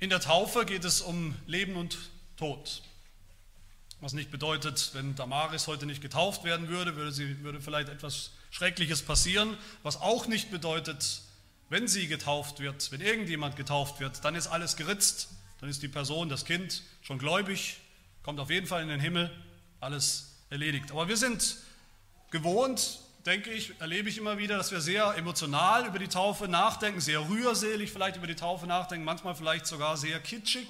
In der Taufe geht es um Leben und Tod. Was nicht bedeutet, wenn Damaris heute nicht getauft werden würde, würde, sie, würde vielleicht etwas Schreckliches passieren. Was auch nicht bedeutet, wenn sie getauft wird, wenn irgendjemand getauft wird, dann ist alles geritzt, dann ist die Person, das Kind schon gläubig, kommt auf jeden Fall in den Himmel, alles erledigt. Aber wir sind gewohnt, denke ich, erlebe ich immer wieder, dass wir sehr emotional über die Taufe nachdenken, sehr rührselig vielleicht über die Taufe nachdenken, manchmal vielleicht sogar sehr kitschig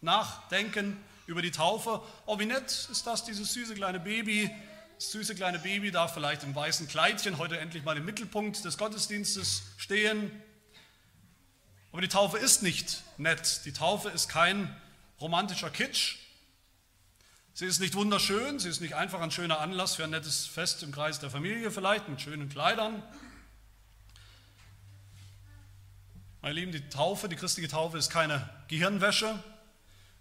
nachdenken über die Taufe. Oh, wie nett ist das, dieses süße kleine Baby. Das süße kleine Baby darf vielleicht im weißen Kleidchen heute endlich mal im Mittelpunkt des Gottesdienstes stehen. Aber die Taufe ist nicht nett. Die Taufe ist kein romantischer Kitsch. Sie ist nicht wunderschön, sie ist nicht einfach ein schöner Anlass für ein nettes Fest im Kreis der Familie vielleicht mit schönen Kleidern. Meine Lieben, die Taufe, die christliche Taufe ist keine Gehirnwäsche,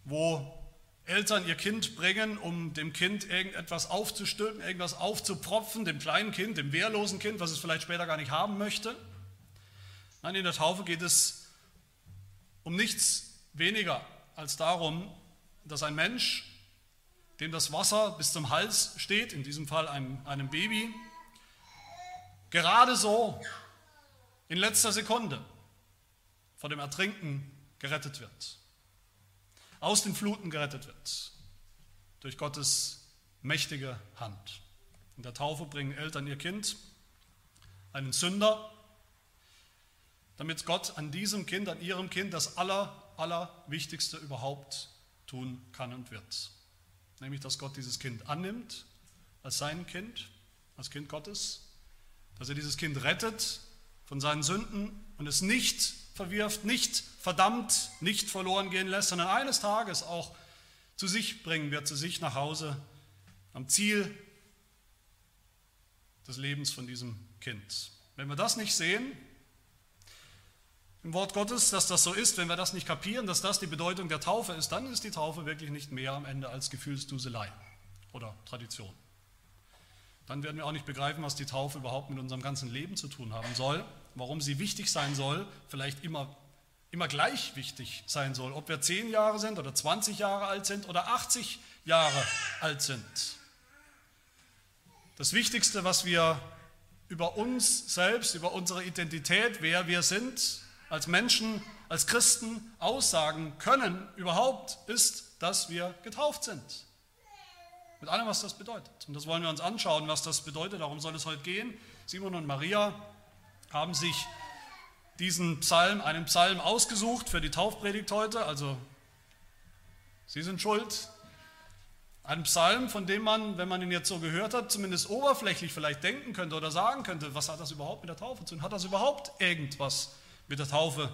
wo Eltern ihr Kind bringen, um dem Kind irgendetwas aufzustülpen, irgendwas aufzupropfen, dem kleinen Kind, dem wehrlosen Kind, was es vielleicht später gar nicht haben möchte. Nein, in der Taufe geht es um nichts weniger als darum, dass ein Mensch, dem das Wasser bis zum Hals steht, in diesem Fall einem, einem Baby, gerade so in letzter Sekunde vor dem Ertrinken gerettet wird aus den Fluten gerettet wird. Durch Gottes mächtige Hand. In der Taufe bringen Eltern ihr Kind, einen Sünder, damit Gott an diesem Kind, an ihrem Kind das Aller, Allerwichtigste überhaupt tun kann und wird. Nämlich, dass Gott dieses Kind annimmt als sein Kind, als Kind Gottes, dass er dieses Kind rettet von seinen Sünden und es nicht verwirft, nicht verdammt, nicht verloren gehen lässt, sondern eines Tages auch zu sich bringen wird, zu sich nach Hause, am Ziel des Lebens von diesem Kind. Wenn wir das nicht sehen, im Wort Gottes, dass das so ist, wenn wir das nicht kapieren, dass das die Bedeutung der Taufe ist, dann ist die Taufe wirklich nicht mehr am Ende als Gefühlsduselei oder Tradition. Dann werden wir auch nicht begreifen, was die Taufe überhaupt mit unserem ganzen Leben zu tun haben soll warum sie wichtig sein soll, vielleicht immer, immer gleich wichtig sein soll, ob wir 10 Jahre sind oder 20 Jahre alt sind oder 80 Jahre alt sind. Das Wichtigste, was wir über uns selbst, über unsere Identität, wer wir sind, als Menschen, als Christen aussagen können überhaupt, ist, dass wir getauft sind. Mit allem, was das bedeutet. Und das wollen wir uns anschauen, was das bedeutet. Darum soll es heute gehen. Simon und Maria haben sich diesen Psalm, einen Psalm ausgesucht für die Taufpredigt heute. Also Sie sind schuld. Ein Psalm, von dem man, wenn man ihn jetzt so gehört hat, zumindest oberflächlich vielleicht denken könnte oder sagen könnte, was hat das überhaupt mit der Taufe zu tun? Hat das überhaupt irgendwas mit der Taufe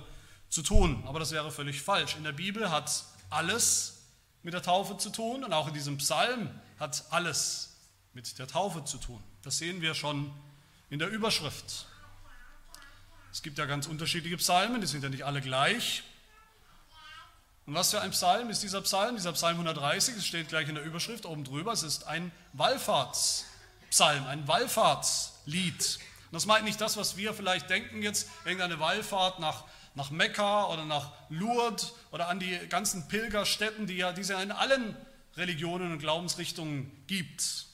zu tun? Aber das wäre völlig falsch. In der Bibel hat alles mit der Taufe zu tun und auch in diesem Psalm hat alles mit der Taufe zu tun. Das sehen wir schon in der Überschrift. Es gibt ja ganz unterschiedliche Psalmen, die sind ja nicht alle gleich. Und was für ein Psalm ist dieser Psalm? Dieser Psalm 130, es steht gleich in der Überschrift oben drüber, es ist ein Wallfahrtspsalm, ein Wallfahrtslied. Das meint nicht das, was wir vielleicht denken jetzt, irgendeine Wallfahrt nach, nach Mekka oder nach Lourdes oder an die ganzen Pilgerstätten, die ja diese in allen Religionen und Glaubensrichtungen gibt.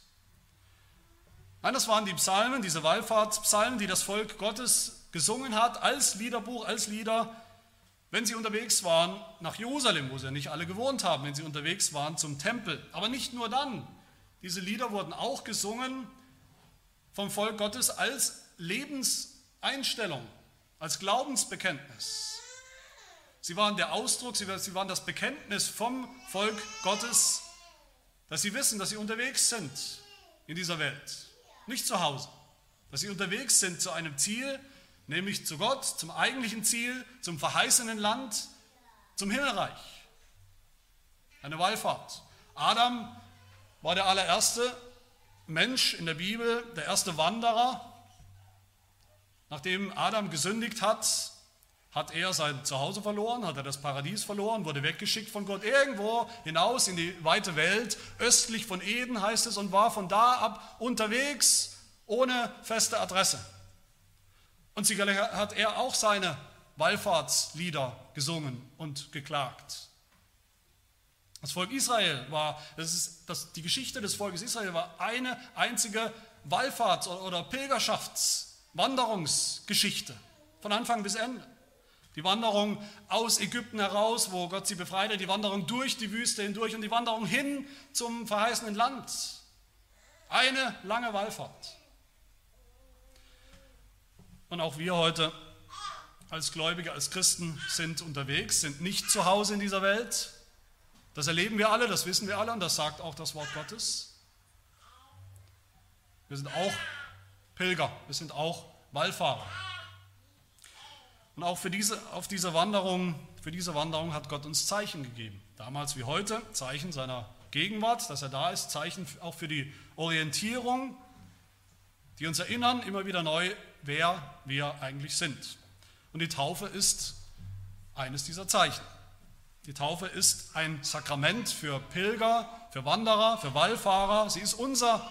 Nein, das waren die Psalmen, diese Wallfahrtspsalmen, die das Volk Gottes gesungen hat als Liederbuch, als Lieder, wenn sie unterwegs waren nach Jerusalem, wo sie ja nicht alle gewohnt haben, wenn sie unterwegs waren zum Tempel. Aber nicht nur dann. Diese Lieder wurden auch gesungen vom Volk Gottes als Lebenseinstellung, als Glaubensbekenntnis. Sie waren der Ausdruck, sie waren das Bekenntnis vom Volk Gottes, dass sie wissen, dass sie unterwegs sind in dieser Welt, nicht zu Hause, dass sie unterwegs sind zu einem Ziel, nämlich zu Gott, zum eigentlichen Ziel, zum verheißenen Land, zum Himmelreich. Eine Wallfahrt. Adam war der allererste Mensch in der Bibel, der erste Wanderer. Nachdem Adam gesündigt hat, hat er sein Zuhause verloren, hat er das Paradies verloren, wurde weggeschickt von Gott irgendwo hinaus in die weite Welt, östlich von Eden heißt es, und war von da ab unterwegs ohne feste Adresse. Und sicherlich hat er auch seine Wallfahrtslieder gesungen und geklagt. Das Volk Israel war, das ist, das, die Geschichte des Volkes Israel war eine einzige Wallfahrts- oder Pilgerschaftswanderungsgeschichte von Anfang bis Ende. Die Wanderung aus Ägypten heraus, wo Gott sie befreite, die Wanderung durch die Wüste hindurch und die Wanderung hin zum verheißenen Land. Eine lange Wallfahrt. Und auch wir heute als Gläubige, als Christen sind unterwegs, sind nicht zu Hause in dieser Welt. Das erleben wir alle, das wissen wir alle und das sagt auch das Wort Gottes. Wir sind auch Pilger, wir sind auch Wallfahrer. Und auch für diese, auf diese Wanderung, für diese Wanderung hat Gott uns Zeichen gegeben. Damals wie heute, Zeichen seiner Gegenwart, dass er da ist, Zeichen auch für die Orientierung, die uns erinnern immer wieder neu, wer wir eigentlich sind. Und die Taufe ist eines dieser Zeichen. Die Taufe ist ein Sakrament für Pilger, für Wanderer, für Wallfahrer. Sie ist unser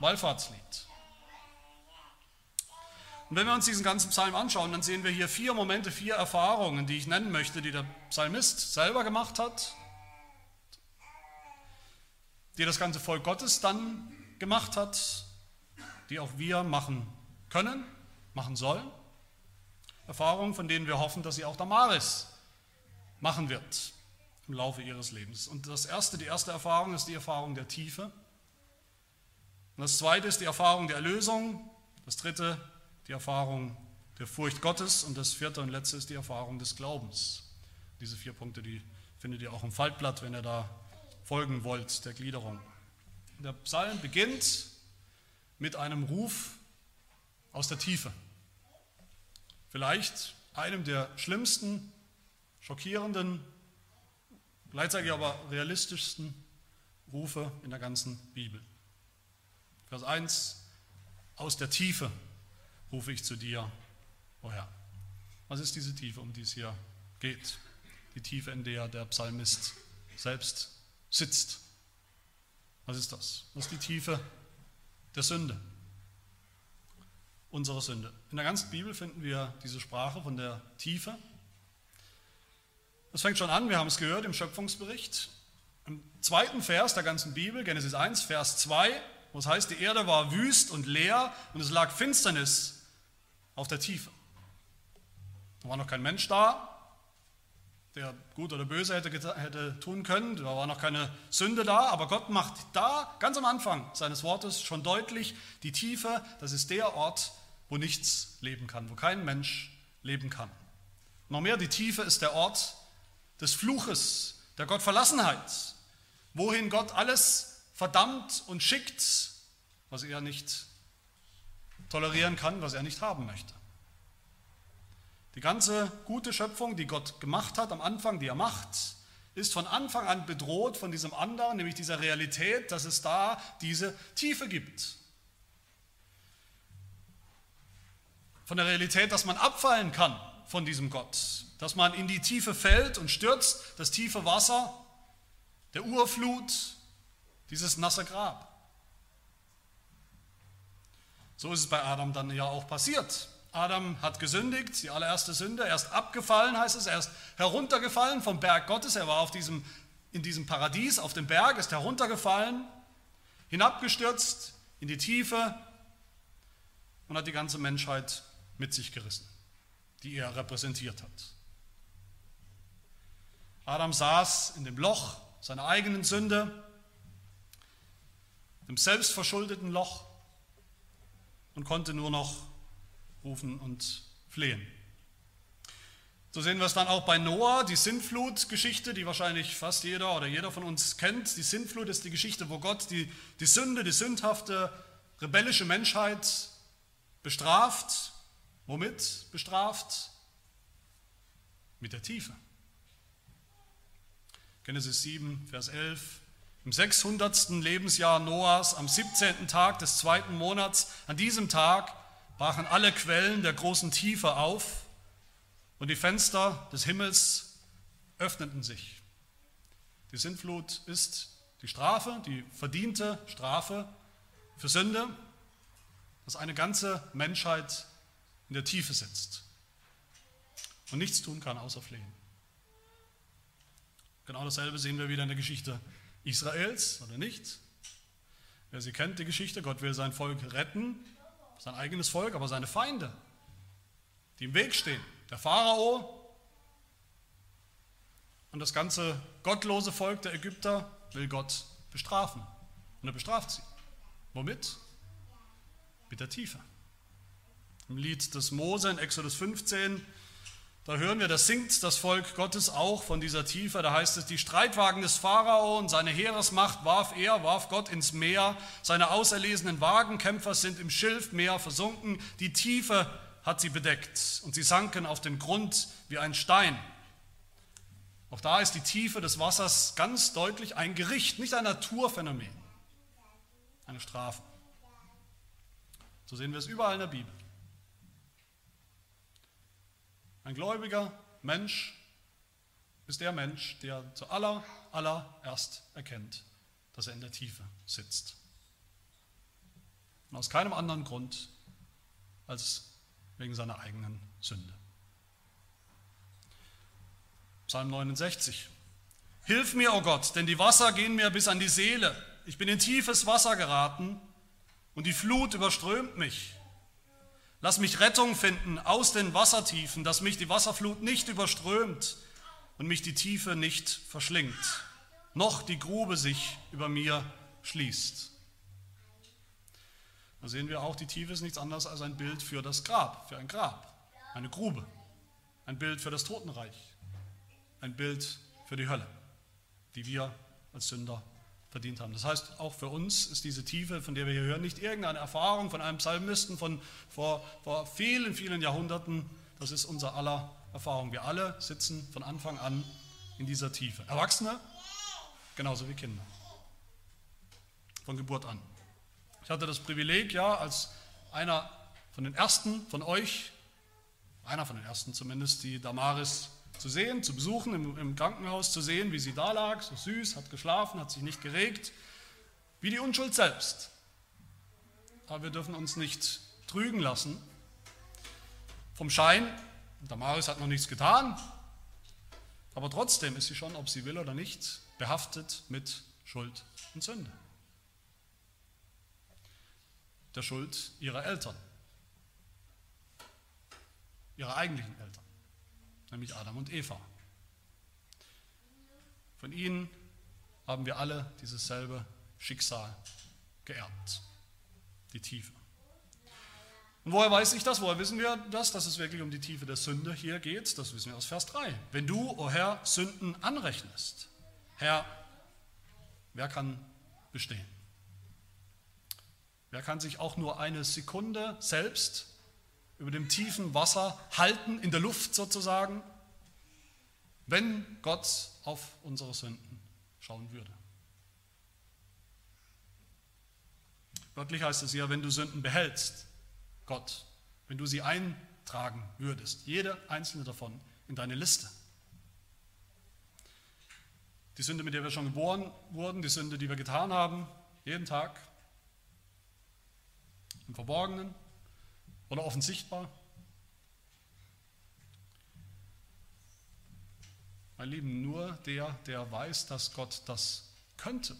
Wallfahrtslied. Und wenn wir uns diesen ganzen Psalm anschauen, dann sehen wir hier vier Momente, vier Erfahrungen, die ich nennen möchte, die der Psalmist selber gemacht hat, die das ganze Volk Gottes dann gemacht hat, die auch wir machen können, machen sollen. Erfahrungen, von denen wir hoffen, dass sie auch Damaris machen wird im Laufe ihres Lebens. Und das erste, die erste Erfahrung ist die Erfahrung der Tiefe. Und das zweite ist die Erfahrung der Erlösung. Das dritte die Erfahrung der Furcht Gottes und das vierte und letzte ist die Erfahrung des Glaubens. Diese vier Punkte, die findet ihr auch im Faltblatt, wenn ihr da folgen wollt, der Gliederung. Der Psalm beginnt mit einem Ruf aus der Tiefe. Vielleicht einem der schlimmsten, schockierenden, gleichzeitig aber realistischsten Rufe in der ganzen Bibel. Vers 1, aus der Tiefe rufe ich zu dir, o Herr. Was ist diese Tiefe, um die es hier geht? Die Tiefe, in der der Psalmist selbst sitzt. Was ist das? Das ist die Tiefe der Sünde. Unsere Sünde. In der ganzen Bibel finden wir diese Sprache von der Tiefe. Das fängt schon an, wir haben es gehört im Schöpfungsbericht. Im zweiten Vers der ganzen Bibel, Genesis 1, Vers 2, wo es heißt, die Erde war wüst und leer und es lag Finsternis auf der Tiefe. Da war noch kein Mensch da, der gut oder böse hätte, hätte tun können, da war noch keine Sünde da, aber Gott macht da ganz am Anfang seines Wortes schon deutlich, die Tiefe, das ist der Ort, wo nichts leben kann, wo kein Mensch leben kann. Noch mehr, die Tiefe ist der Ort des Fluches, der Gottverlassenheit, wohin Gott alles verdammt und schickt, was er nicht tolerieren kann, was er nicht haben möchte. Die ganze gute Schöpfung, die Gott gemacht hat am Anfang, die er macht, ist von Anfang an bedroht von diesem anderen, nämlich dieser Realität, dass es da diese Tiefe gibt. Von der Realität, dass man abfallen kann von diesem Gott, dass man in die Tiefe fällt und stürzt, das tiefe Wasser, der Urflut, dieses nasse Grab. So ist es bei Adam dann ja auch passiert. Adam hat gesündigt, die allererste Sünde, er ist abgefallen, heißt es, er ist heruntergefallen vom Berg Gottes, er war auf diesem, in diesem Paradies, auf dem Berg, ist heruntergefallen, hinabgestürzt in die Tiefe und hat die ganze Menschheit mit sich gerissen, die er repräsentiert hat. Adam saß in dem Loch seiner eigenen Sünde, dem selbstverschuldeten Loch, und konnte nur noch rufen und flehen. So sehen wir es dann auch bei Noah, die Sintflut-Geschichte, die wahrscheinlich fast jeder oder jeder von uns kennt. Die Sintflut ist die Geschichte, wo Gott die, die Sünde, die sündhafte, rebellische Menschheit bestraft. Womit bestraft? Mit der Tiefe. Genesis 7, Vers 11. Im 600. Lebensjahr Noahs, am 17. Tag des zweiten Monats, an diesem Tag brachen alle Quellen der großen Tiefe auf und die Fenster des Himmels öffneten sich. Die Sintflut ist die Strafe, die verdiente Strafe für Sünde, dass eine ganze Menschheit in der Tiefe sitzt. und nichts tun kann außer flehen. Genau dasselbe sehen wir wieder in der Geschichte Israels, oder nicht? Wer sie kennt, die Geschichte, Gott will sein Volk retten, sein eigenes Volk, aber seine Feinde, die im Weg stehen, der Pharao und das ganze gottlose Volk der Ägypter will Gott bestrafen. Und er bestraft sie. Womit? Mit der Tiefe. Im Lied des Mose in Exodus 15 da hören wir, da singt das Volk Gottes auch von dieser Tiefe. Da heißt es, die Streitwagen des Pharao und seine Heeresmacht warf er, warf Gott ins Meer. Seine auserlesenen Wagenkämpfer sind im Schilfmeer versunken. Die Tiefe hat sie bedeckt und sie sanken auf den Grund wie ein Stein. Auch da ist die Tiefe des Wassers ganz deutlich ein Gericht, nicht ein Naturphänomen, eine Strafe. So sehen wir es überall in der Bibel. Ein gläubiger Mensch ist der Mensch, der zuallererst allererst erkennt, dass er in der Tiefe sitzt. Und aus keinem anderen Grund als wegen seiner eigenen Sünde. Psalm 69. Hilf mir, o oh Gott, denn die Wasser gehen mir bis an die Seele. Ich bin in tiefes Wasser geraten und die Flut überströmt mich. Lass mich Rettung finden aus den Wassertiefen, dass mich die Wasserflut nicht überströmt und mich die Tiefe nicht verschlingt, noch die Grube sich über mir schließt. Da sehen wir auch, die Tiefe ist nichts anderes als ein Bild für das Grab, für ein Grab, eine Grube, ein Bild für das Totenreich, ein Bild für die Hölle, die wir als Sünder verdient haben. Das heißt, auch für uns ist diese Tiefe, von der wir hier hören, nicht irgendeine Erfahrung von einem Psalmisten von vor, vor vielen, vielen Jahrhunderten. Das ist unser aller Erfahrung. Wir alle sitzen von Anfang an in dieser Tiefe. Erwachsene genauso wie Kinder. Von Geburt an. Ich hatte das Privileg, ja, als einer von den ersten von euch, einer von den ersten zumindest, die Damaris zu sehen, zu besuchen, im, im, Krankenhaus zu sehen, wie sie da lag, so süß, hat geschlafen, hat sich nicht geregt, wie die Unschuld selbst. Aber wir dürfen uns nicht trügen lassen vom Schein. Damaris hat noch nichts getan, aber trotzdem ist sie schon, ob sie will oder nicht, behaftet mit Schuld und Sünde. Der Schuld ihrer Eltern, ihrer eigentlichen Eltern nämlich Adam und Eva. Von ihnen haben wir alle dieses selbe Schicksal geerbt, die Tiefe. Und woher weiß ich das? Woher wissen wir das, dass es wirklich um die Tiefe der Sünde hier geht? Das wissen wir aus Vers 3. Wenn du, o oh Herr, Sünden anrechnest, Herr, wer kann bestehen? Wer kann sich auch nur eine Sekunde selbst über dem tiefen Wasser halten, in der Luft sozusagen, wenn Gott auf unsere Sünden schauen würde. Wörtlich heißt es ja, wenn du Sünden behältst, Gott, wenn du sie eintragen würdest, jede einzelne davon in deine Liste. Die Sünde, mit der wir schon geboren wurden, die Sünde, die wir getan haben, jeden Tag, im Verborgenen, oder offensichtbar? Mein Lieben, nur der, der weiß, dass Gott das könnte,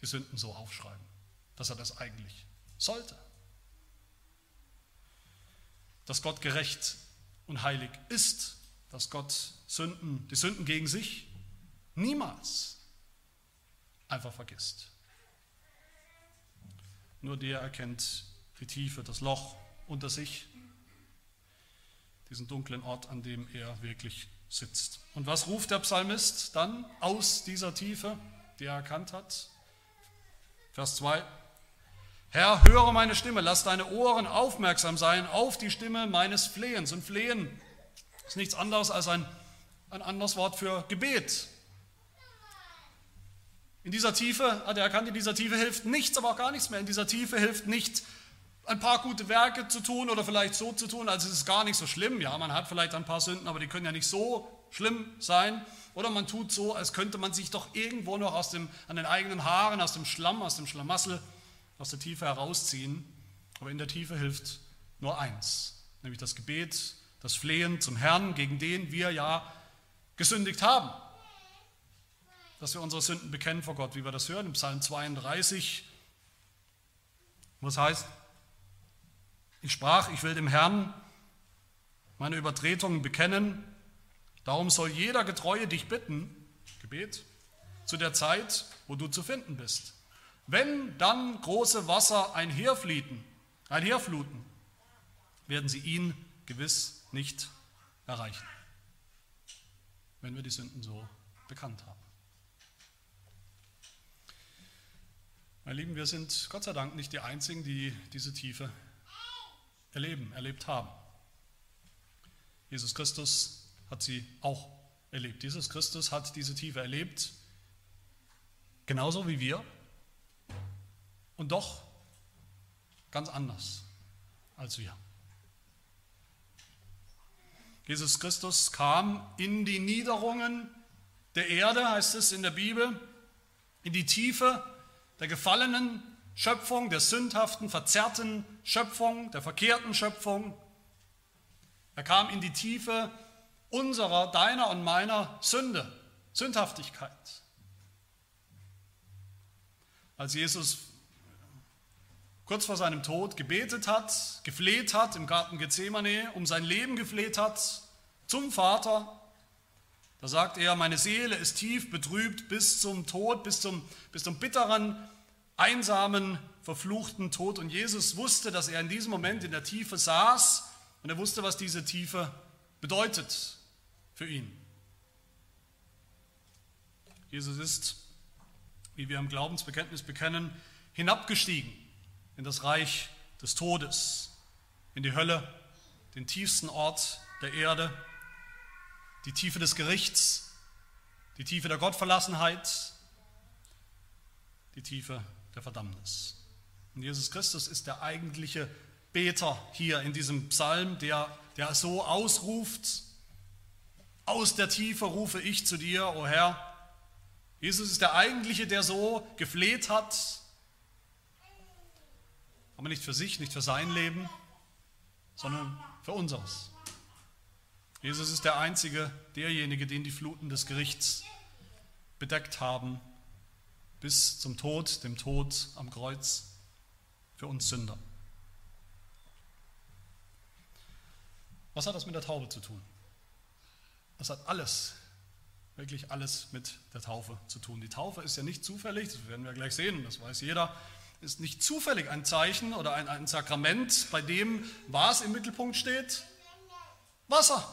die Sünden so aufschreiben, dass er das eigentlich sollte. Dass Gott gerecht und heilig ist, dass Gott Sünden, die Sünden gegen sich niemals einfach vergisst. Nur der erkennt die Tiefe, das Loch unter sich, diesen dunklen Ort, an dem er wirklich sitzt. Und was ruft der Psalmist dann aus dieser Tiefe, die er erkannt hat? Vers 2. Herr, höre meine Stimme, lass deine Ohren aufmerksam sein auf die Stimme meines Flehens. Und Flehen ist nichts anderes als ein, ein anderes Wort für Gebet. In dieser Tiefe, hat er erkannt, in dieser Tiefe hilft nichts, aber auch gar nichts mehr. In dieser Tiefe hilft nicht ein paar gute Werke zu tun oder vielleicht so zu tun, als es ist gar nicht so schlimm. Ja, man hat vielleicht ein paar Sünden, aber die können ja nicht so schlimm sein. Oder man tut so, als könnte man sich doch irgendwo noch aus dem, an den eigenen Haaren, aus dem Schlamm, aus dem Schlamassel, aus der Tiefe herausziehen. Aber in der Tiefe hilft nur eins, nämlich das Gebet das Flehen zum Herrn, gegen den wir ja gesündigt haben. Dass wir unsere Sünden bekennen vor Gott, wie wir das hören im Psalm 32. Was heißt, ich sprach, ich will dem Herrn meine Übertretungen bekennen, darum soll jeder Getreue dich bitten, Gebet, zu der Zeit, wo du zu finden bist. Wenn dann große Wasser einherfließen, einherfluten, werden sie ihn gewiss nicht erreichen, wenn wir die Sünden so bekannt haben. Meine Lieben, wir sind Gott sei Dank nicht die Einzigen, die diese Tiefe erleben, erlebt haben. Jesus Christus hat sie auch erlebt. Jesus Christus hat diese Tiefe erlebt, genauso wie wir, und doch ganz anders als wir. Jesus Christus kam in die Niederungen der Erde, heißt es in der Bibel, in die Tiefe der gefallenen Schöpfung, der sündhaften, verzerrten Schöpfung, der verkehrten Schöpfung. Er kam in die Tiefe unserer, deiner und meiner Sünde, Sündhaftigkeit. Als Jesus kurz vor seinem Tod gebetet hat, gefleht hat im Garten Gethsemane, um sein Leben gefleht hat zum Vater, da sagt er, meine Seele ist tief betrübt bis zum Tod, bis zum, bis zum bitteren, einsamen, verfluchten Tod. Und Jesus wusste, dass er in diesem Moment in der Tiefe saß und er wusste, was diese Tiefe bedeutet für ihn. Jesus ist, wie wir im Glaubensbekenntnis bekennen, hinabgestiegen in das Reich des Todes, in die Hölle, den tiefsten Ort der Erde die Tiefe des Gerichts, die Tiefe der Gottverlassenheit, die Tiefe der Verdammnis. Und Jesus Christus ist der eigentliche Beter hier in diesem Psalm, der, der so ausruft, aus der Tiefe rufe ich zu dir, o oh Herr. Jesus ist der eigentliche, der so gefleht hat, aber nicht für sich, nicht für sein Leben, sondern für unseres. Jesus ist der Einzige, derjenige, den die Fluten des Gerichts bedeckt haben, bis zum Tod, dem Tod am Kreuz für uns Sünder. Was hat das mit der Taufe zu tun? Das hat alles, wirklich alles mit der Taufe zu tun. Die Taufe ist ja nicht zufällig, das werden wir gleich sehen, das weiß jeder, ist nicht zufällig ein Zeichen oder ein, ein Sakrament, bei dem was im Mittelpunkt steht? Wasser.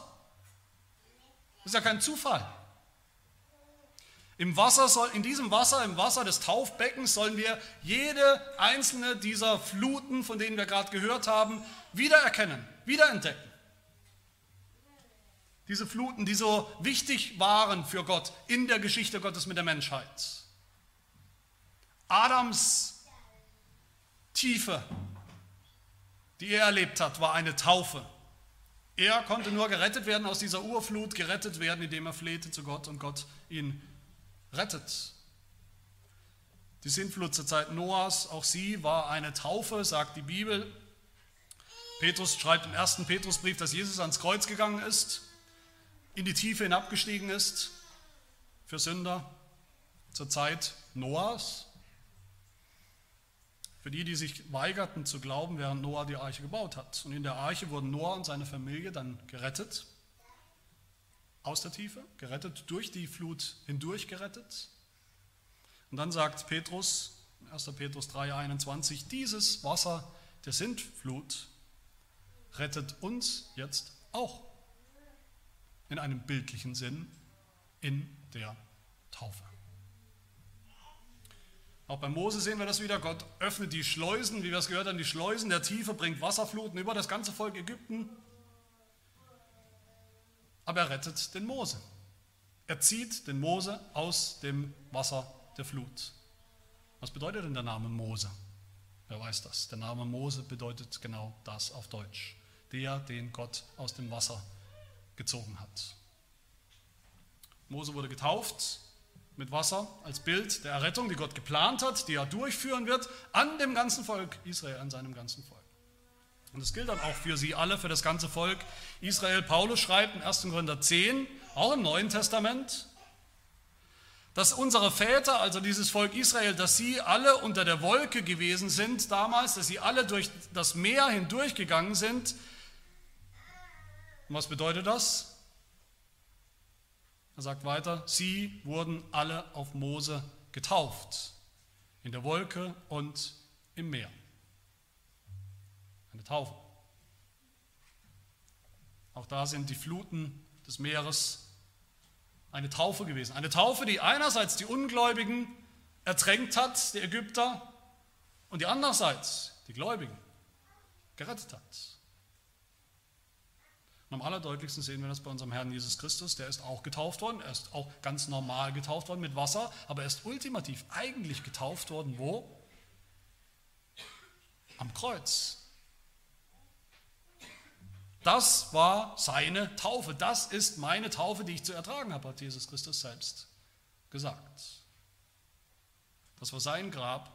Das ist ja kein Zufall. Im Wasser soll, in diesem Wasser, im Wasser des Taufbeckens, sollen wir jede einzelne dieser Fluten, von denen wir gerade gehört haben, wiedererkennen, wiederentdecken. Diese Fluten, die so wichtig waren für Gott in der Geschichte Gottes mit der Menschheit. Adams Tiefe, die er erlebt hat, war eine Taufe. Er konnte nur gerettet werden aus dieser Urflut, gerettet werden, indem er flehte zu Gott und Gott ihn rettet. Die Sintflut zur Zeit Noahs, auch sie war eine Taufe, sagt die Bibel. Petrus schreibt im ersten Petrusbrief, dass Jesus ans Kreuz gegangen ist, in die Tiefe hinabgestiegen ist für Sünder zur Zeit Noahs. Für die, die sich weigerten zu glauben, während Noah die Arche gebaut hat. Und in der Arche wurden Noah und seine Familie dann gerettet, aus der Tiefe, gerettet, durch die Flut hindurch gerettet. Und dann sagt Petrus, 1. Petrus 3,21, dieses Wasser der Sintflut rettet uns jetzt auch in einem bildlichen Sinn in der Taufe. Auch bei Mose sehen wir das wieder. Gott öffnet die Schleusen, wie wir es gehört haben, die Schleusen der Tiefe, bringt Wasserfluten über das ganze Volk Ägypten. Aber er rettet den Mose. Er zieht den Mose aus dem Wasser der Flut. Was bedeutet denn der Name Mose? Wer weiß das? Der Name Mose bedeutet genau das auf Deutsch. Der, den Gott aus dem Wasser gezogen hat. Mose wurde getauft, mit Wasser als Bild der Errettung, die Gott geplant hat, die er durchführen wird an dem ganzen Volk Israel, an seinem ganzen Volk. Und das gilt dann auch für sie alle, für das ganze Volk Israel. Paulus schreibt in 1. Korinther 10, auch im Neuen Testament, dass unsere Väter, also dieses Volk Israel, dass sie alle unter der Wolke gewesen sind damals, dass sie alle durch das Meer hindurchgegangen sind. Und was bedeutet das? Er sagt weiter, sie wurden alle auf Mose getauft, in der Wolke und im Meer. Eine Taufe. Auch da sind die Fluten des Meeres eine Taufe gewesen. Eine Taufe, die einerseits die Ungläubigen ertränkt hat, die Ägypter, und die andererseits die Gläubigen gerettet hat. Und am allerdeutlichsten sehen wir das bei unserem Herrn Jesus Christus. Der ist auch getauft worden. Er ist auch ganz normal getauft worden mit Wasser. Aber er ist ultimativ eigentlich getauft worden. Wo? Am Kreuz. Das war seine Taufe. Das ist meine Taufe, die ich zu ertragen habe, hat Jesus Christus selbst gesagt. Das war sein Grab,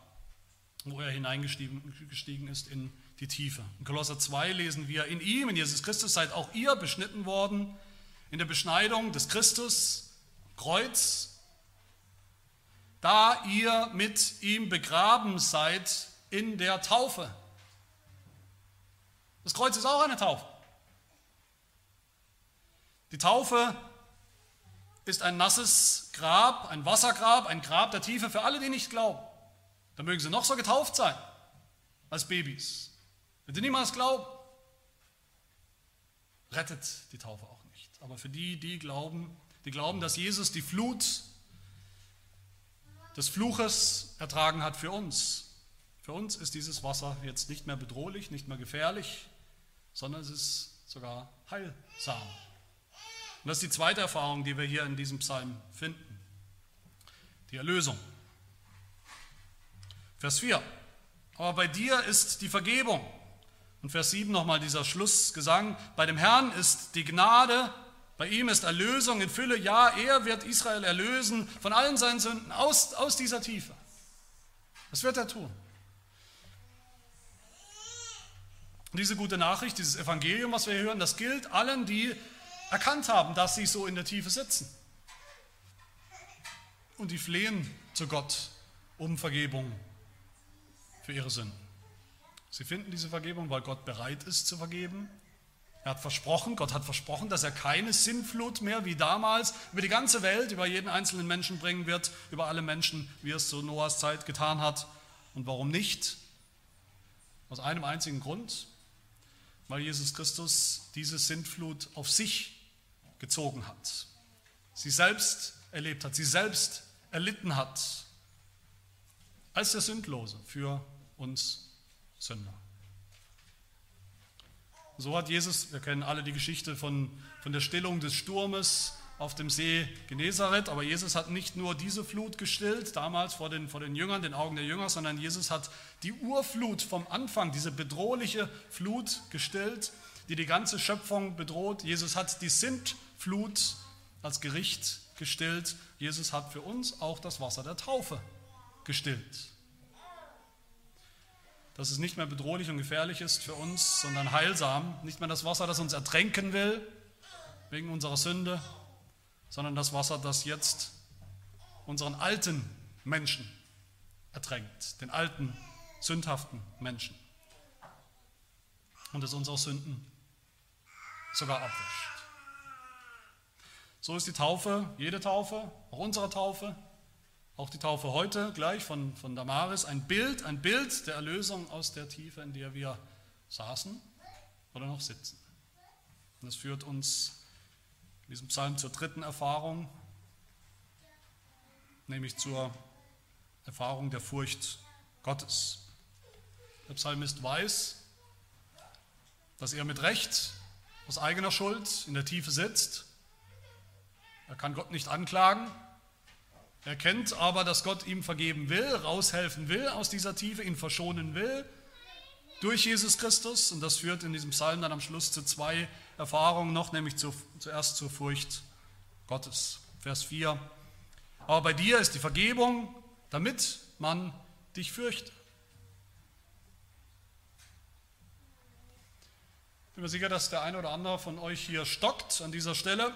wo er hineingestiegen ist in die Tiefe. In Kolosser 2 lesen wir, in ihm, in Jesus Christus, seid auch ihr beschnitten worden in der Beschneidung des Christus, Kreuz, da ihr mit ihm begraben seid in der Taufe. Das Kreuz ist auch eine Taufe. Die Taufe ist ein nasses Grab, ein Wassergrab, ein Grab der Tiefe für alle, die nicht glauben. Da mögen sie noch so getauft sein als Babys. Wenn sie niemals glauben, rettet die Taufe auch nicht. Aber für die, die glauben, die glauben, dass Jesus die Flut des Fluches ertragen hat für uns. Für uns ist dieses Wasser jetzt nicht mehr bedrohlich, nicht mehr gefährlich, sondern es ist sogar heilsam. Und das ist die zweite Erfahrung, die wir hier in diesem Psalm finden. Die Erlösung. Vers 4. Aber bei dir ist die Vergebung. Und Vers 7 nochmal dieser Schlussgesang. Bei dem Herrn ist die Gnade, bei ihm ist Erlösung in Fülle. Ja, er wird Israel erlösen von allen seinen Sünden aus, aus dieser Tiefe. Das wird er tun. Diese gute Nachricht, dieses Evangelium, was wir hier hören, das gilt allen, die erkannt haben, dass sie so in der Tiefe sitzen. Und die flehen zu Gott um Vergebung für ihre Sünden. Sie finden diese Vergebung, weil Gott bereit ist zu vergeben. Er hat versprochen, Gott hat versprochen, dass er keine Sinnflut mehr wie damals über die ganze Welt, über jeden einzelnen Menschen bringen wird, über alle Menschen, wie er es zu Noahs Zeit getan hat. Und warum nicht? Aus einem einzigen Grund, weil Jesus Christus diese Sintflut auf sich gezogen hat, sie selbst erlebt hat, sie selbst erlitten hat, als der Sündlose für uns Sünder. So hat Jesus, wir kennen alle die Geschichte von, von der Stillung des Sturmes auf dem See Genezareth, aber Jesus hat nicht nur diese Flut gestillt, damals vor den, vor den Jüngern, den Augen der Jünger, sondern Jesus hat die Urflut vom Anfang, diese bedrohliche Flut gestillt, die die ganze Schöpfung bedroht. Jesus hat die Sintflut Flut als Gericht gestillt. Jesus hat für uns auch das Wasser der Taufe gestillt. Dass es nicht mehr bedrohlich und gefährlich ist für uns, sondern heilsam. Nicht mehr das Wasser, das uns ertränken will, wegen unserer Sünde, sondern das Wasser, das jetzt unseren alten Menschen ertränkt, den alten, sündhaften Menschen. Und es unsere Sünden sogar abwäscht. So ist die Taufe, jede Taufe, auch unsere Taufe, auch die Taufe heute gleich von, von Damaris, ein Bild, ein Bild der Erlösung aus der Tiefe, in der wir saßen oder noch sitzen. Und das führt uns in diesem Psalm zur dritten Erfahrung, nämlich zur Erfahrung der Furcht Gottes. Der Psalmist weiß, dass er mit Recht aus eigener Schuld in der Tiefe sitzt er kann Gott nicht anklagen. Er kennt aber, dass Gott ihm vergeben will, raushelfen will aus dieser Tiefe, ihn verschonen will durch Jesus Christus. Und das führt in diesem Psalm dann am Schluss zu zwei Erfahrungen noch, nämlich zu, zuerst zur Furcht Gottes. Vers 4. Aber bei dir ist die Vergebung, damit man dich fürchtet. Ich bin mir sicher, dass der eine oder andere von euch hier stockt an dieser Stelle.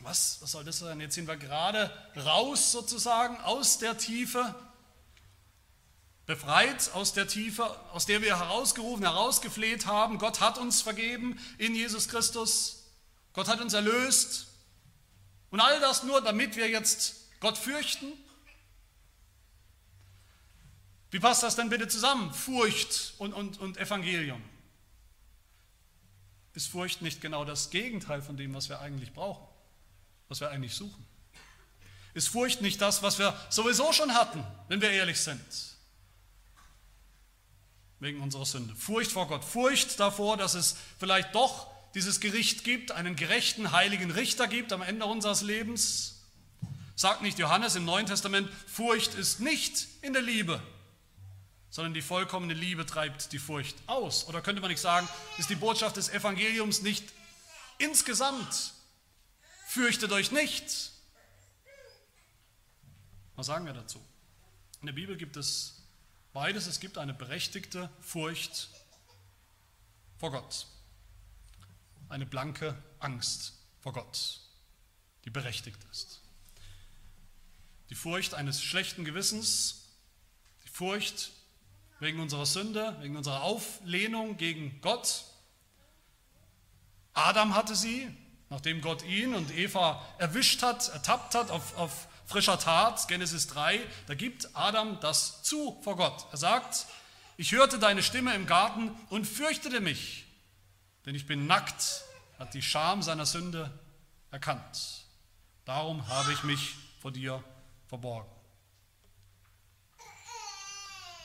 Was, was soll das sein? Jetzt sind wir gerade raus sozusagen aus der Tiefe, befreit aus der Tiefe, aus der wir herausgerufen, herausgefleht haben. Gott hat uns vergeben in Jesus Christus. Gott hat uns erlöst. Und all das nur, damit wir jetzt Gott fürchten? Wie passt das denn bitte zusammen? Furcht und, und, und Evangelium. Ist Furcht nicht genau das Gegenteil von dem, was wir eigentlich brauchen, was wir eigentlich suchen? Ist Furcht nicht das, was wir sowieso schon hatten, wenn wir ehrlich sind? Wegen unserer Sünde. Furcht vor Gott. Furcht davor, dass es vielleicht doch dieses Gericht gibt, einen gerechten, heiligen Richter gibt am Ende unseres Lebens. Sagt nicht Johannes im Neuen Testament, Furcht ist nicht in der Liebe, sondern die vollkommene Liebe treibt die Furcht aus. Oder könnte man nicht sagen, ist die Botschaft des Evangeliums nicht insgesamt, fürchtet euch nicht. Was sagen wir dazu? In der Bibel gibt es beides. Es gibt eine berechtigte Furcht vor Gott, eine blanke Angst vor Gott, die berechtigt ist. Die Furcht eines schlechten Gewissens, die Furcht wegen unserer Sünde, wegen unserer Auflehnung gegen Gott. Adam hatte sie, nachdem Gott ihn und Eva erwischt hat, ertappt hat auf, auf frischer Tat, Genesis 3, da gibt Adam das zu vor Gott. Er sagt, ich hörte deine Stimme im Garten und fürchtete mich, denn ich bin nackt, hat die Scham seiner Sünde erkannt. Darum habe ich mich vor dir verborgen.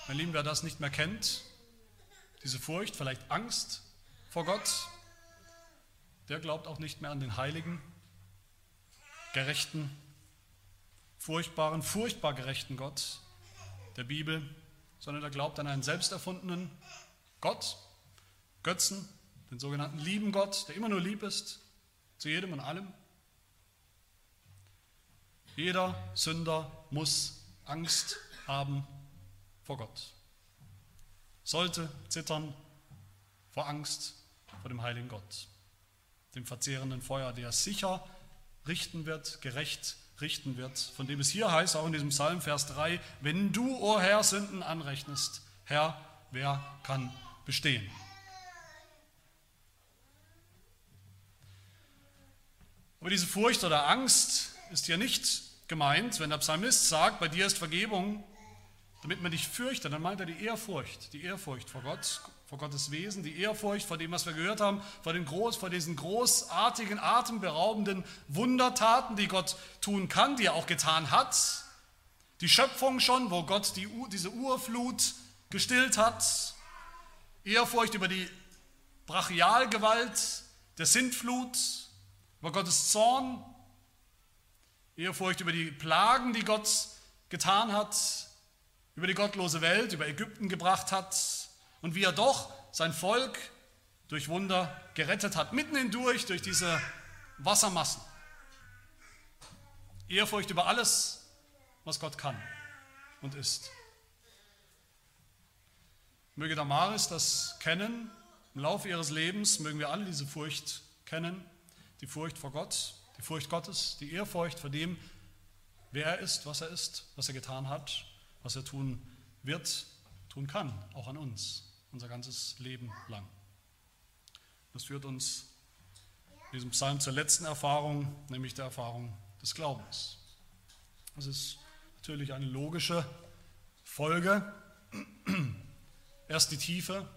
Mein Lieben, wer das nicht mehr kennt, diese Furcht, vielleicht Angst vor Gott, der glaubt auch nicht mehr an den heiligen, gerechten, furchtbaren, furchtbar gerechten Gott der Bibel, sondern er glaubt an einen selbsterfundenen Gott, Götzen, den sogenannten lieben Gott, der immer nur lieb ist, zu jedem und allem. Jeder Sünder muss Angst haben vor Gott. Sollte zittern vor Angst vor dem heiligen Gott, dem verzehrenden Feuer, der sicher richten wird, gerecht richten wird, von dem es hier heißt, auch in diesem Psalm, Vers 3, wenn du, o oh Herr, Sünden anrechnest, Herr, wer kann bestehen? Aber diese Furcht oder Angst ist hier nicht gemeint, wenn der Psalmist sagt, bei dir ist Vergebung, damit man dich fürchtet, dann meint er die Ehrfurcht, die Ehrfurcht vor Gott, vor Gottes Wesen, die Ehrfurcht vor dem, was wir gehört haben, vor, den groß, vor diesen großartigen, atemberaubenden Wundertaten, die Gott tun kann, die er auch getan hat. Die Schöpfung schon, wo Gott die, diese Urflut gestillt hat. Ehrfurcht über die Brachialgewalt der Sintflut, über Gottes Zorn. Ehrfurcht über die Plagen, die Gott getan hat, über die gottlose Welt, über Ägypten gebracht hat und wie er doch sein Volk durch Wunder gerettet hat, mitten hindurch durch diese Wassermassen. Ehrfurcht über alles, was Gott kann und ist. Möge Damaris das kennen, im Laufe ihres Lebens mögen wir alle diese Furcht kennen, die Furcht vor Gott, die Furcht Gottes, die Ehrfurcht vor dem, wer er ist, was er ist, was er getan hat was er tun wird, tun kann, auch an uns, unser ganzes Leben lang. Das führt uns in diesem Psalm zur letzten Erfahrung, nämlich der Erfahrung des Glaubens. Das ist natürlich eine logische Folge. Erst die Tiefe,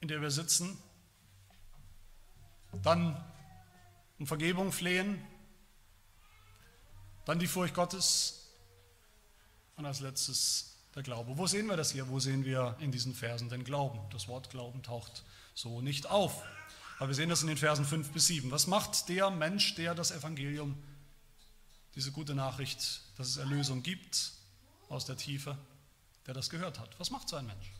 in der wir sitzen, dann um Vergebung flehen, dann die Furcht Gottes, und als letztes der Glaube. Wo sehen wir das hier? Wo sehen wir in diesen Versen den Glauben? Das Wort Glauben taucht so nicht auf. Aber wir sehen das in den Versen 5 bis 7. Was macht der Mensch, der das Evangelium, diese gute Nachricht, dass es Erlösung gibt aus der Tiefe, der das gehört hat? Was macht so ein Mensch?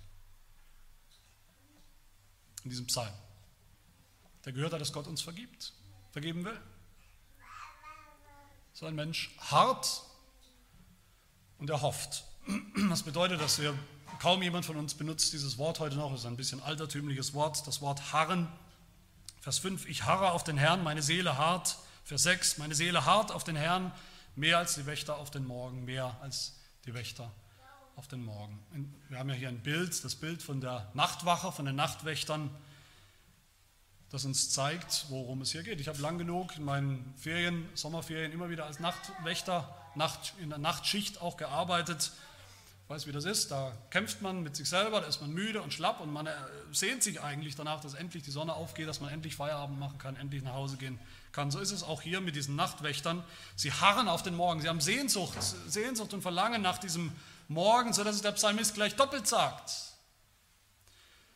In diesem Psalm. Der gehört hat, dass Gott uns vergibt, vergeben will. So ein Mensch hart und er hofft. Das bedeutet, dass wir Kaum jemand von uns benutzt dieses Wort heute noch, es ist ein bisschen altertümliches Wort, das Wort harren. Vers 5, ich harre auf den Herrn, meine Seele hart. Vers 6, meine Seele hart auf den Herrn, mehr als die Wächter auf den Morgen, mehr als die Wächter auf den Morgen. Wir haben ja hier ein Bild, das Bild von der Nachtwache, von den Nachtwächtern, das uns zeigt, worum es hier geht. Ich habe lang genug in meinen Ferien, Sommerferien immer wieder als Nachtwächter, Nacht, in der Nachtschicht auch gearbeitet weiß, wie das ist, da kämpft man mit sich selber, da ist man müde und schlapp und man äh, sehnt sich eigentlich danach, dass endlich die Sonne aufgeht, dass man endlich Feierabend machen kann, endlich nach Hause gehen kann. So ist es auch hier mit diesen Nachtwächtern. Sie harren auf den Morgen, sie haben Sehnsucht, Sehnsucht und Verlangen nach diesem Morgen, sodass es der Psalmist gleich doppelt sagt.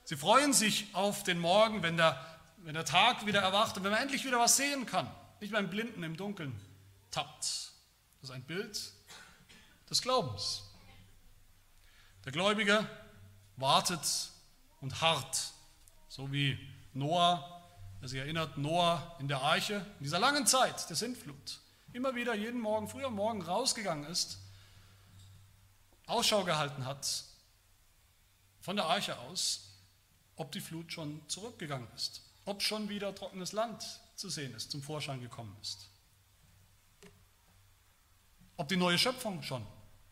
Sie freuen sich auf den Morgen, wenn der, wenn der Tag wieder erwacht und wenn man endlich wieder was sehen kann, nicht beim Blinden im Dunkeln tappt. Das ist ein Bild des Glaubens. Der Gläubige wartet und harrt, so wie Noah, wer sich erinnert, Noah in der Arche, in dieser langen Zeit der Sintflut, immer wieder jeden Morgen, früher Morgen rausgegangen ist, Ausschau gehalten hat von der Arche aus, ob die Flut schon zurückgegangen ist, ob schon wieder trockenes Land zu sehen ist, zum Vorschein gekommen ist, ob die neue Schöpfung schon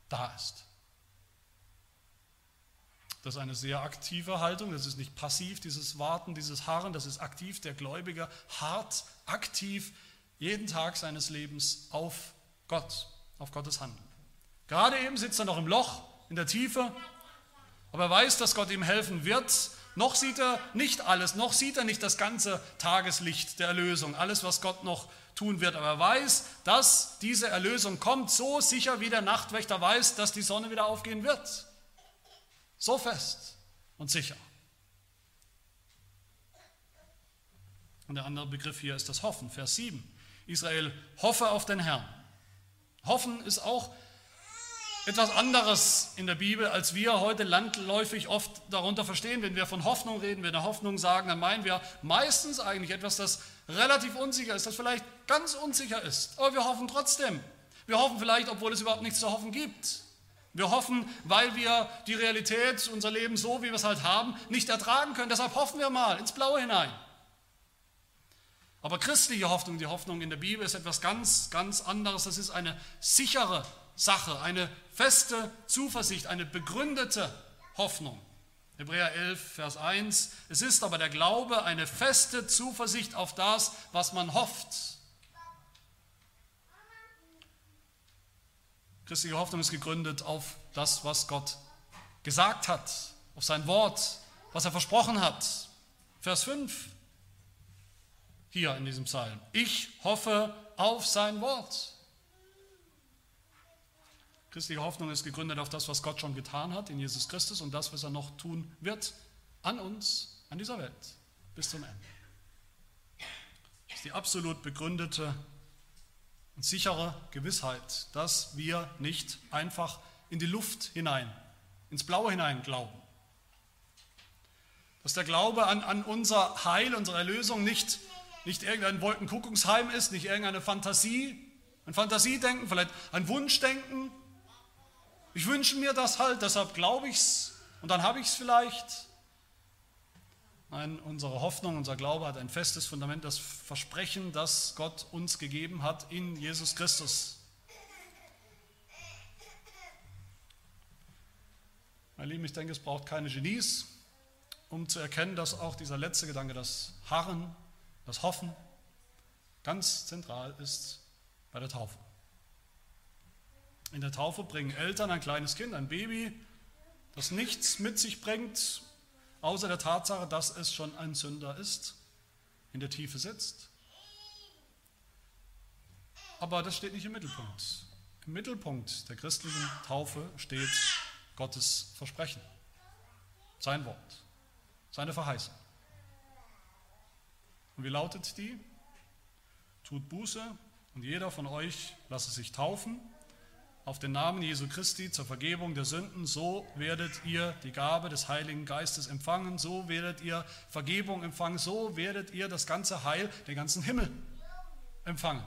da ist. Das ist eine sehr aktive Haltung, das ist nicht passiv, dieses Warten, dieses Harren, das ist aktiv. Der Gläubige hart, aktiv jeden Tag seines Lebens auf Gott, auf Gottes Handeln. Gerade eben sitzt er noch im Loch, in der Tiefe, aber er weiß, dass Gott ihm helfen wird. Noch sieht er nicht alles, noch sieht er nicht das ganze Tageslicht der Erlösung, alles, was Gott noch tun wird. Aber er weiß, dass diese Erlösung kommt, so sicher wie der Nachtwächter weiß, dass die Sonne wieder aufgehen wird. So fest und sicher. Und der andere Begriff hier ist das Hoffen, Vers 7. Israel, hoffe auf den Herrn. Hoffen ist auch etwas anderes in der Bibel, als wir heute landläufig oft darunter verstehen. Wenn wir von Hoffnung reden, wenn wir Hoffnung sagen, dann meinen wir meistens eigentlich etwas, das relativ unsicher ist, das vielleicht ganz unsicher ist. Aber wir hoffen trotzdem. Wir hoffen vielleicht, obwohl es überhaupt nichts zu hoffen gibt. Wir hoffen, weil wir die Realität, unser Leben so, wie wir es halt haben, nicht ertragen können. Deshalb hoffen wir mal ins Blaue hinein. Aber christliche Hoffnung, die Hoffnung in der Bibel ist etwas ganz, ganz anderes. Das ist eine sichere Sache, eine feste Zuversicht, eine begründete Hoffnung. Hebräer 11, Vers 1. Es ist aber der Glaube eine feste Zuversicht auf das, was man hofft Christliche Hoffnung ist gegründet auf das, was Gott gesagt hat, auf sein Wort, was er versprochen hat. Vers 5 hier in diesem Psalm. Ich hoffe auf sein Wort. Christliche Hoffnung ist gegründet auf das, was Gott schon getan hat in Jesus Christus und das, was er noch tun wird an uns, an dieser Welt, bis zum Ende. Das ist die absolut begründete und sichere Gewissheit, dass wir nicht einfach in die Luft hinein, ins Blaue hinein glauben. Dass der Glaube an, an unser Heil, unsere Erlösung nicht, nicht irgendein Wolkenkuckucksheim ist, nicht irgendeine Fantasie, ein Fantasiedenken, vielleicht ein Wunschdenken. Ich wünsche mir das halt, deshalb glaube ich es und dann habe ich es vielleicht. Nein, unsere Hoffnung, unser Glaube hat ein festes Fundament, das Versprechen, das Gott uns gegeben hat in Jesus Christus. Meine Lieben, ich denke, es braucht keine Genies, um zu erkennen, dass auch dieser letzte Gedanke, das Harren, das Hoffen, ganz zentral ist bei der Taufe. In der Taufe bringen Eltern ein kleines Kind, ein Baby, das nichts mit sich bringt, außer der Tatsache, dass es schon ein Sünder ist, in der Tiefe sitzt. Aber das steht nicht im Mittelpunkt. Im Mittelpunkt der christlichen Taufe steht Gottes Versprechen, sein Wort, seine Verheißung. Und wie lautet die? Tut Buße und jeder von euch lasse sich taufen auf den Namen Jesu Christi zur Vergebung der Sünden, so werdet ihr die Gabe des Heiligen Geistes empfangen, so werdet ihr Vergebung empfangen, so werdet ihr das ganze Heil, den ganzen Himmel empfangen.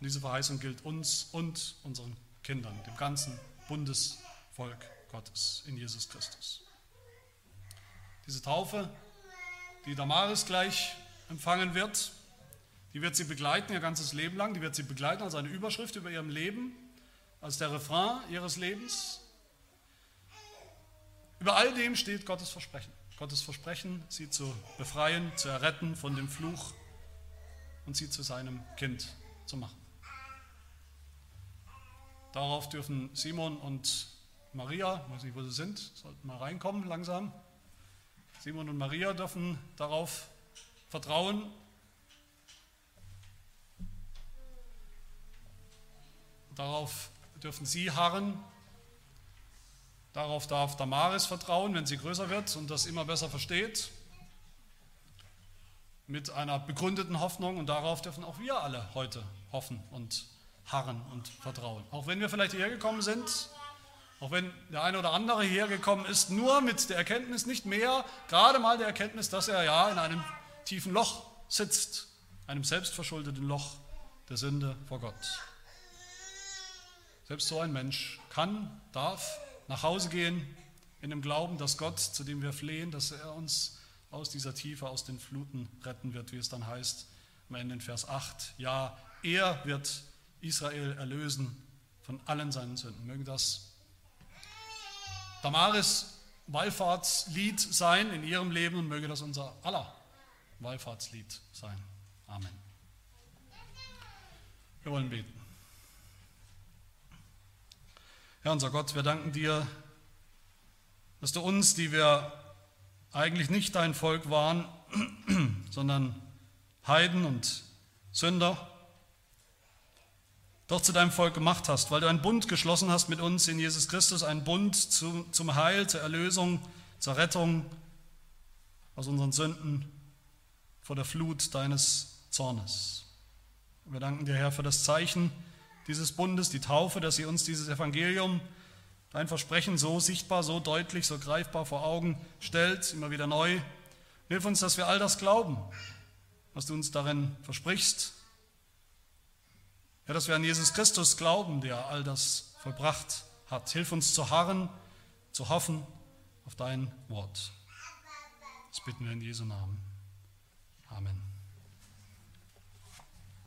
Und diese Verheißung gilt uns und unseren Kindern, dem ganzen Bundesvolk. Volk Gottes in Jesus Christus. Diese Taufe, die Damaris gleich empfangen wird, die wird sie begleiten ihr ganzes Leben lang, die wird sie begleiten als eine Überschrift über ihrem Leben, als der Refrain ihres Lebens. Über all dem steht Gottes Versprechen. Gottes Versprechen, sie zu befreien, zu erretten von dem Fluch und sie zu seinem Kind zu machen. Darauf dürfen Simon und Maria, weiß nicht, wo sie sind, sollten mal reinkommen langsam. Simon und Maria dürfen darauf vertrauen. Darauf dürfen sie harren. Darauf darf Damaris vertrauen, wenn sie größer wird und das immer besser versteht. Mit einer begründeten Hoffnung und darauf dürfen auch wir alle heute hoffen und harren und vertrauen. Auch wenn wir vielleicht hierher gekommen sind auch wenn der eine oder andere hierher gekommen ist, nur mit der Erkenntnis, nicht mehr, gerade mal der Erkenntnis, dass er ja in einem tiefen Loch sitzt, einem selbstverschuldeten Loch der Sünde vor Gott. Selbst so ein Mensch kann, darf nach Hause gehen in dem Glauben, dass Gott, zu dem wir flehen, dass er uns aus dieser Tiefe, aus den Fluten retten wird, wie es dann heißt am Ende in Vers 8. Ja, er wird Israel erlösen von allen seinen Sünden. Mögen das Damaris Wallfahrtslied sein in ihrem Leben und möge das unser aller Wallfahrtslied sein. Amen. Wir wollen beten. Herr unser Gott, wir danken dir, dass du uns, die wir eigentlich nicht dein Volk waren, sondern Heiden und Sünder, doch zu deinem Volk gemacht hast, weil du einen Bund geschlossen hast mit uns in Jesus Christus, einen Bund zu, zum Heil, zur Erlösung, zur Rettung aus unseren Sünden vor der Flut deines Zornes. Wir danken dir, Herr, für das Zeichen dieses Bundes, die Taufe, dass sie uns dieses Evangelium, dein Versprechen so sichtbar, so deutlich, so greifbar vor Augen stellt, immer wieder neu. Hilf uns, dass wir all das glauben, was du uns darin versprichst ja, dass wir an Jesus Christus glauben, der all das vollbracht hat. Hilf uns zu harren, zu hoffen auf dein Wort. Das bitten wir in Jesu Namen. Amen.